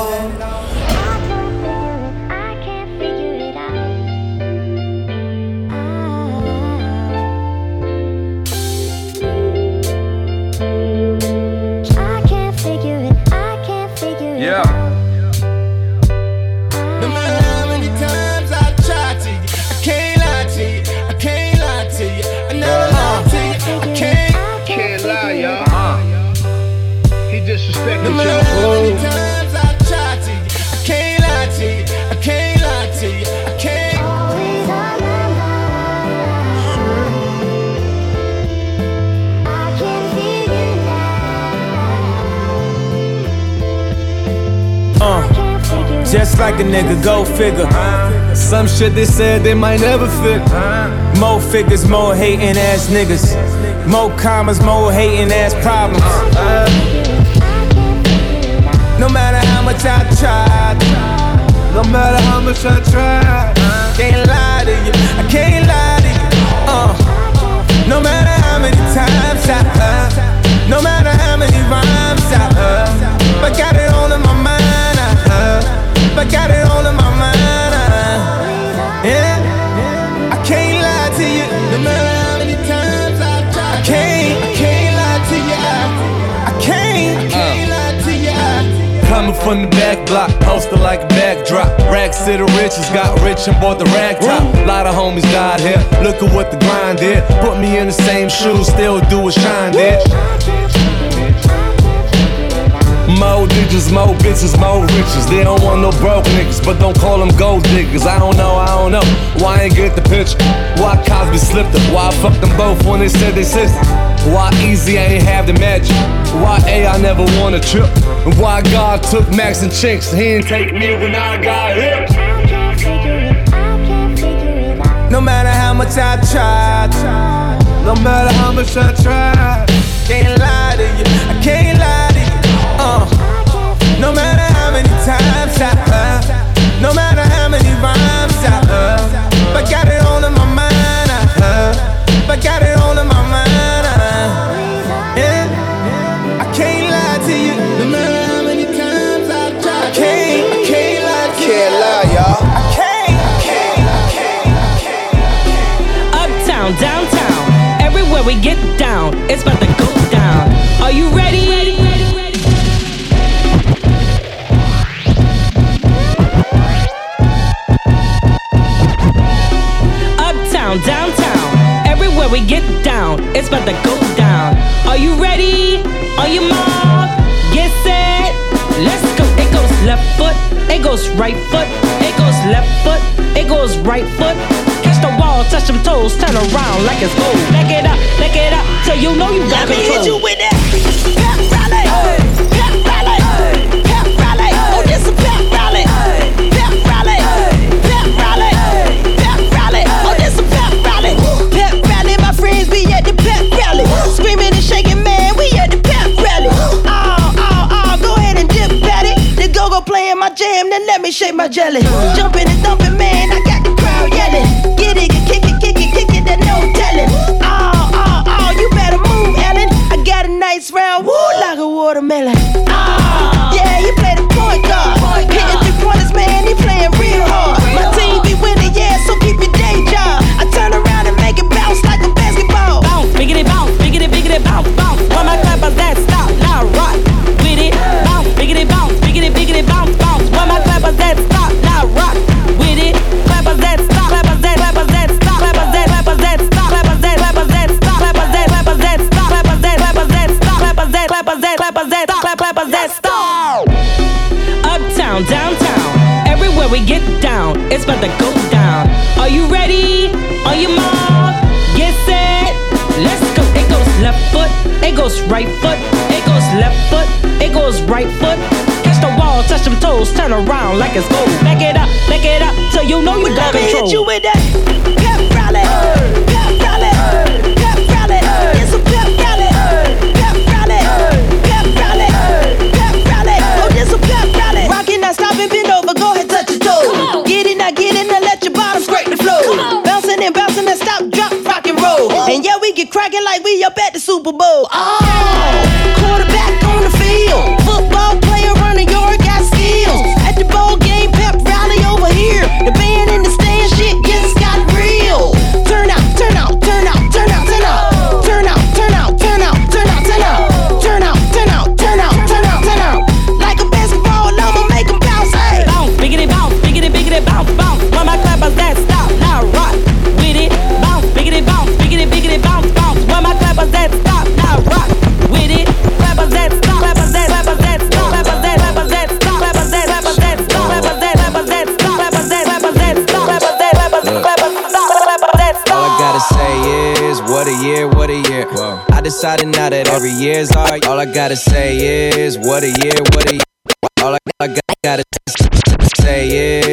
Like a nigga, go figure. Some shit they said they might never fit. More figures, more hating ass niggas. More commas, more hating ass problems. No matter how much I tried, no matter how much I tried, can't lie to you. I can't lie to you. Uh, no matter how many times I heard, no matter how many rhymes I heard, I got it all. I got it all in my mind. I, yeah, I can't lie to you. No matter how many times I try, I can't, I can't lie to you. I can't, I can't uh. lie to you. Coming from the back block, poster like a backdrop. Racks to the riches, got rich and bought the rag top. Lot of homies died here. Look at what the grind did. Put me in the same shoes, still do a shine did. More digits, more bitches, more riches. They don't want no broke niggas, but don't call them gold diggers. I don't know, I don't know. Why I ain't get the picture? Why Cosby slipped up? Why I fucked them both when they said they sisters? Why Eazy I ain't have the magic? Why A I never won a trip? And why God took Max and Chinx? He didn't take me when I got hit. No matter how much I tried, no matter how much I tried, can't lie to you. I can't no matter how many times I heard, no matter how many rhymes I heard, but got it all in my mind. I heard, but got it all in my mind. I, yeah, I can't lie to you. No matter how many times I tried, I can't, I can't lie to you. Can't lie, y'all. I can't, I can't, I can't. Uptown, downtown, everywhere we get down, it's about to go down. Are you ready? Uptown, we get down, it's about to go down. Are you ready? Are you mob? Get set, let's go. It goes left foot, it goes right foot, it goes left foot, it goes right foot. Catch the wall, touch them toes, turn around like it's gold. Back it up, back it up, till you know you got Let me hit you with that. Jam, then let me shake my jelly. Jumping and thumping, man. I got the crowd yelling. Get it, kick it, kick it, kick it, then no telling. Oh, oh, oh, you better move, Ellen. I got a nice round, woo, like a watermelon. Ah, yeah, he play the point guard. Clappers that, stop, clap, clappers that stop. Uptown, downtown, everywhere we get down, it's about to go down. Are you ready? Are you mob? Get set, let's go. It goes left foot, it goes right foot, it goes left foot, it goes right foot. Catch the wall, touch them toes, turn around like it's gold. Back it up, back it up, till you know you got Let me control. hit you with that pep rally, pep like we up at the Super Bowl. Oh, decided now that every year's art. All I gotta say is, what a year, what a year.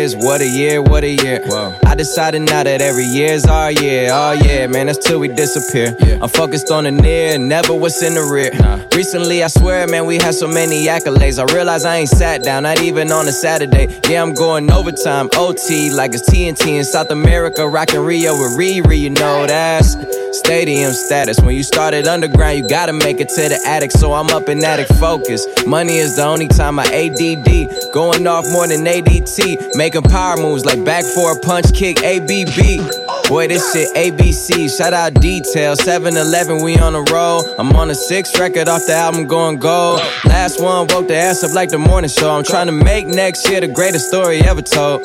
Is, what a year, what a year. I decided now that every year's our year. Oh yeah, man, that's till we disappear. I'm focused on the near, never what's in the rear. Recently, I swear, man, we had so many accolades. I realize I ain't sat down, not even on a Saturday. Yeah, I'm going overtime, OT, like it's TNT in South America, rocking Rio with Riri. You know that's stadium status. When you started underground, you gotta make it to the attic. So I'm up in attic focus. Money is the only time I ADD. Going off more than ADT. Making power moves like back for a punch kick, ABB. Boy, this shit ABC. Shout out Detail. 7 Eleven, we on the roll. I'm on a sixth record off the album going gold. Last one woke the ass up like the morning show. I'm trying to make next year the greatest story ever told.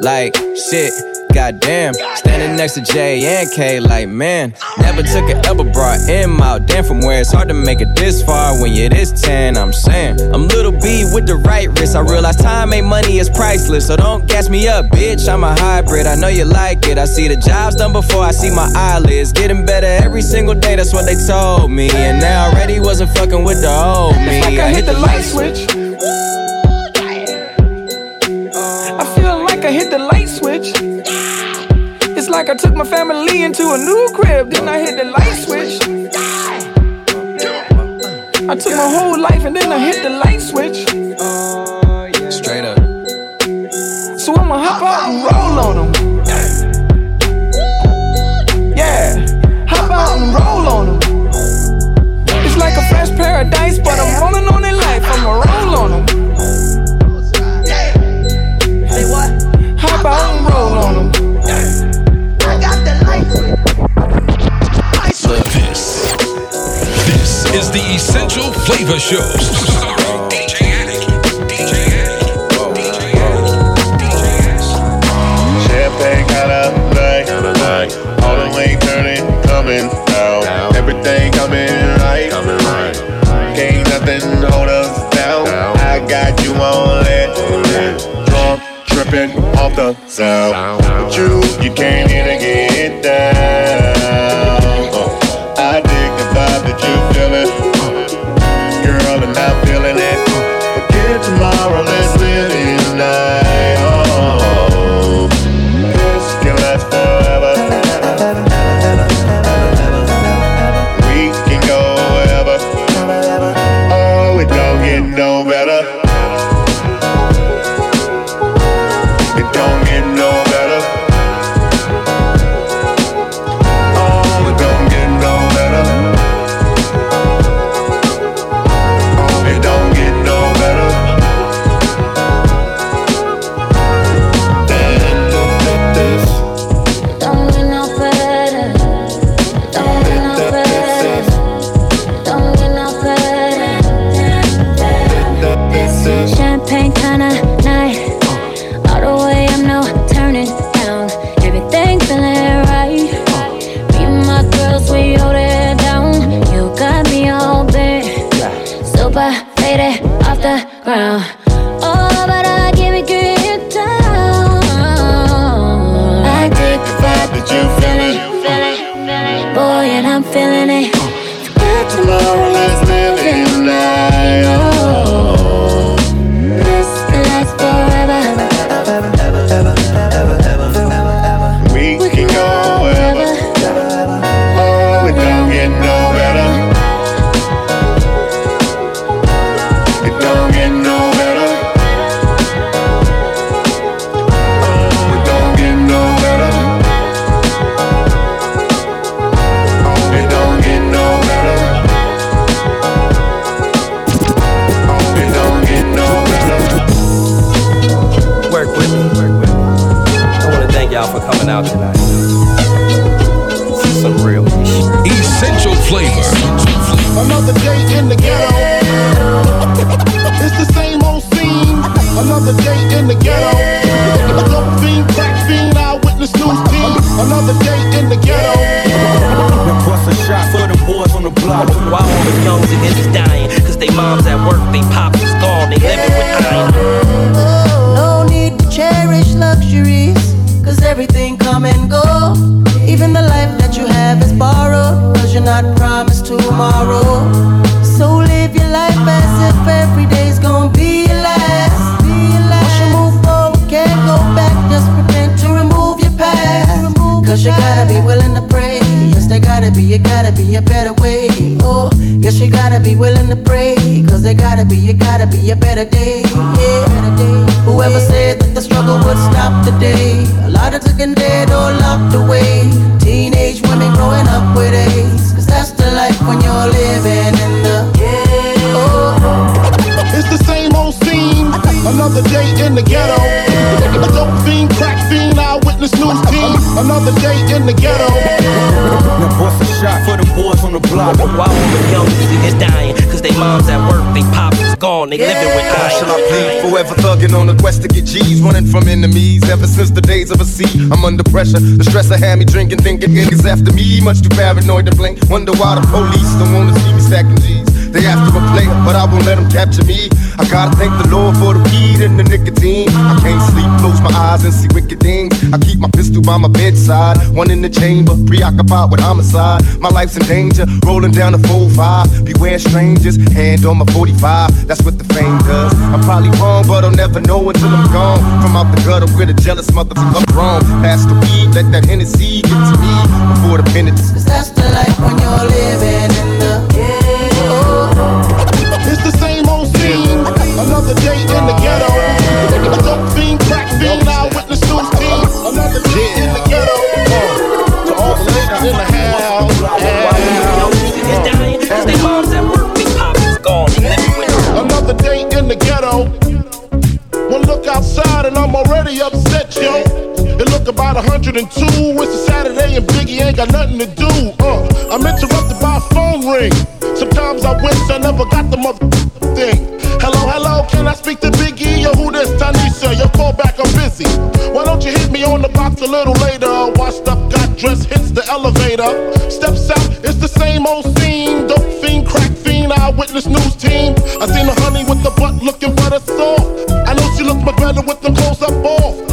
Like, shit. Goddamn, standing next to J and K, like man, never took a elbow brought him out. Damn, from where it's hard to make it this far when you're this 10. I'm saying, I'm little B with the right wrist. I realize time ain't money is priceless, so don't gas me up, bitch. I'm a hybrid, I know you like it. I see the jobs done before I see my eyelids. Getting better every single day, that's what they told me. And now already wasn't fucking with the old me. It's like I hit the light switch. Like I hit the light switch. It's like I took my family into a new crib, then I hit the light switch. I took my whole life and then I hit the light switch. Is the Essential Flavor Show. Starring DJ Addict. Champagne kinda night, kinda night. All the way turning, coming down. Everything coming right, coming right. Can't nothing hold us down. I got you on it. Drunk, tripping off the sound. With you, you can't even get down. Tomorrow, let's live it you Cause you gotta be willing to pray. Yes, there gotta be, it gotta be a better way. Oh, yes, you gotta be willing to pray. Cause there gotta be, it gotta be a better day. Yeah, better day. Whoever said that the struggle would stop today? A lot of taken dead or locked away. Teenage women growing up with AIDS. Cause that's the life when you're living in the. Oh. It's the same old scene. Another day in the ghetto. Dope fiend, crack fiend, eyewitness news team. Another day in the ghetto. Now bust a shot for the boys on the block. While all the young niggas dying, cause they moms at work, they pops is gone, they living with How shall I plead? Forever thugging on a quest to get G's, running from enemies. Ever since the days of a sea, I'm under pressure. The stress I had me drinking, thinking niggas after me. Much too paranoid to blink. Wonder why the police don't wanna see me stacking G's. They after a player, but I won't let them capture me. I gotta thank the Lord for the weed and the nicotine. I can't sleep, close my eyes and see wicked things. I keep my pistol by my bedside, one in the chamber, preoccupied with homicide. My life's in danger, rolling down the 4-5. Beware strangers, hand on my 45. That's what the fame does. I'm probably wrong, but I'll never know until I'm gone. From out the gutter with a jealous motherfucker wrong. Pass the weed, let that Hennessy get to me before the penance. That's the life when you're living in the Another day in the ghetto. A Dope fiend, crack fiend, eyewitness news team. Another day in the ghetto. Uh, to all the ladies in the house. Another day in the ghetto. One look outside and I'm already upset, yo. It look about 102. It's a Saturday and Biggie ain't got nothing to do. Uh, I'm interrupted by a phone ring. Sometimes I wish I never got the mother thing. Hello, hello, can I speak to Biggie? Yo, who this? Tanisha, your call back, I'm busy. Why don't you hit me on the box a little later? Washed up, got dressed, hits the elevator. Steps out, it's the same old scene. Dope fiend, crack fiend, eyewitness news team. I seen the honey with the butt looking butter soft. I know she look much better with them clothes up off.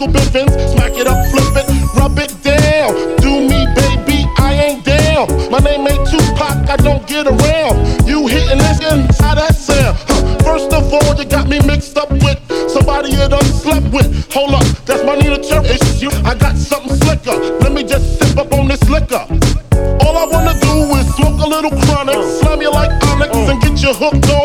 Michael. Smack it up, flip it, rub it down. Do me, baby, I ain't down. My name ain't Tupac, I don't get around. You hitting this how that sound? Huh. First of all, you got me mixed up with somebody you done slept with. Hold up, that's my Nina Turner issue. I got something slicker. Let me just sip up on this liquor. All I wanna do is smoke a little chronic, slam you like Onyx, and get you hooked on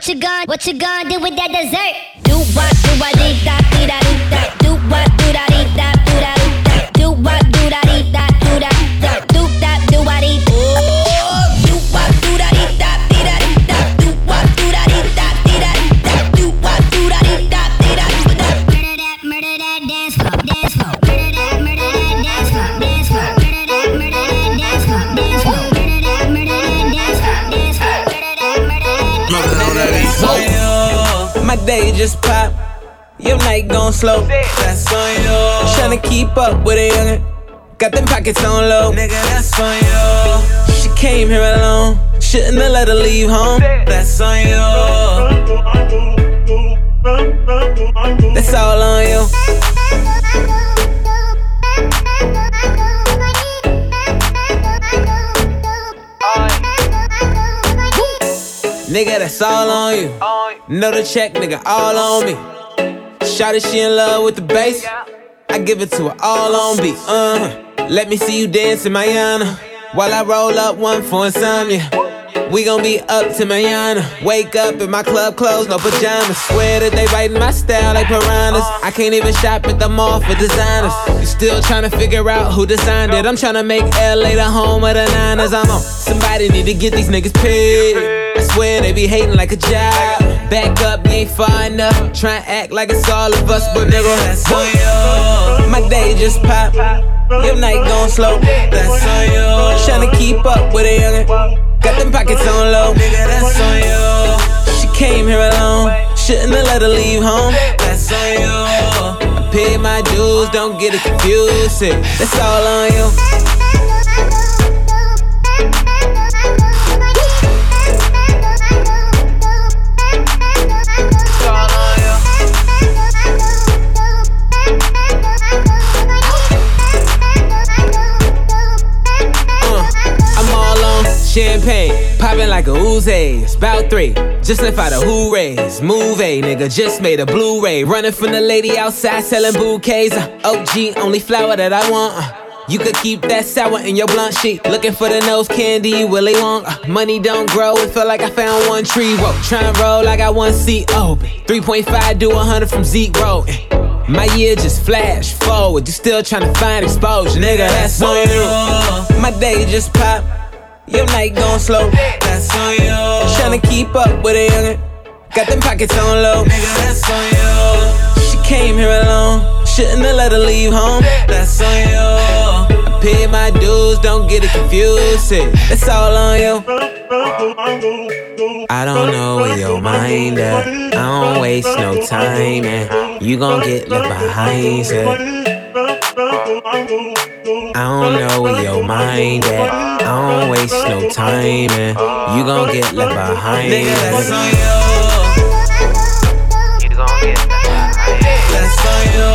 What you gonna, what you gonna do with that dessert? Do what, do what, dee da, dee da, just pop. Your night gone slow. That's on you. Tryna keep up with a youngin'. Got them pockets on low. Nigga, that's on you. She came here alone. Shouldn't have let her leave home. That's on you. That's all on you. Nigga, that's all on you. Know the check, nigga, all on me. Shawty, she in love with the bass. I give it to her all on beat. Uh, huh. let me see you dance in Mayana while I roll up one for insomnia. We gon' be up to Mayana. Wake up in my club clothes, no pajamas. Swear that they writing my style like piranhas. I can't even shop at the mall for designers. You still trying to figure out who designed it. I'm trying to make LA the home of the Niners. I'm on. Somebody need to get these niggas paid. I swear they be hating like a job. Back up, ain't far enough. Try and act like it's all of us, but nigga, that's on you. My day just pop. Your night gone slow. That's on you. Tryna keep up with a youngin'. Got them pockets on low. Nigga, that's on you. She came here alone. Shouldn't have let her leave home. That's on you. I paid my dues, don't get it confused. That's all on you. Champagne, popping like a Uzi. It's about three. Just left out a hoorays. a nigga, just made a Blu-ray. Running from the lady outside selling bouquets. Uh, OG, only flower that I want. Uh, you could keep that sour in your blunt sheet. Looking for the nose candy, Willy Wonka. Uh, money don't grow, it feel like I found one tree. Whoa, try roll, like I got one seat open. 3.5 do 100 from zero. My year just flash forward, you still tryna find exposure, nigga. That's on you. My day just pop, your night gone slow. That's on you. Tryna keep up with a youngin', got them pockets on low. Nigga, that's on you. She came here alone, shouldn't have let her leave home. That's on you. I paid my dues, don't get it confused. shit. That's all on you. I don't know where your mind at. I don't waste no time, and you gon' get left behind. Said. I don't know where your mind at. I don't waste no time, and you gon' get left behind. Nigga, that's on you. You gon' get left behind. That's on you.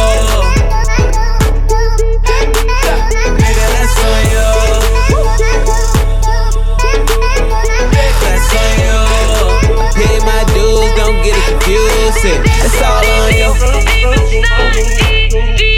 Nigga, that's on you. That's on you. Pay my dues, don't get it confused. It's all on you.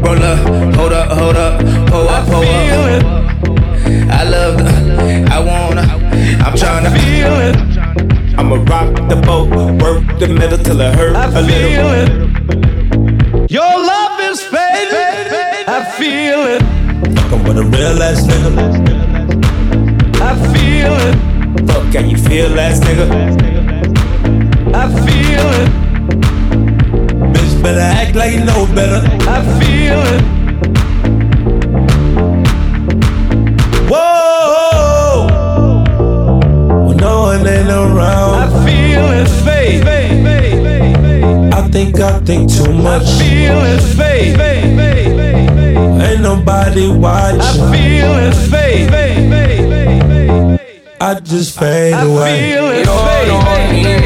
Roll up, hold up, hold up, pull up, pull up. I love the, I wanna, I'm tryna feel it. I'ma rock the boat, work the middle till it hurt I a feel little. it. Your love is fading. I feel it. Fucking with a real ass nigga. I feel it. Fuck, can you feel ass nigga? I feel it. Better act like you know better. I feel it. Whoa! When no one ain't around. I feel it fade. I think I think too much. I feel it fade. Ain't nobody watching. I feel it fade. I just fade I away. feel it You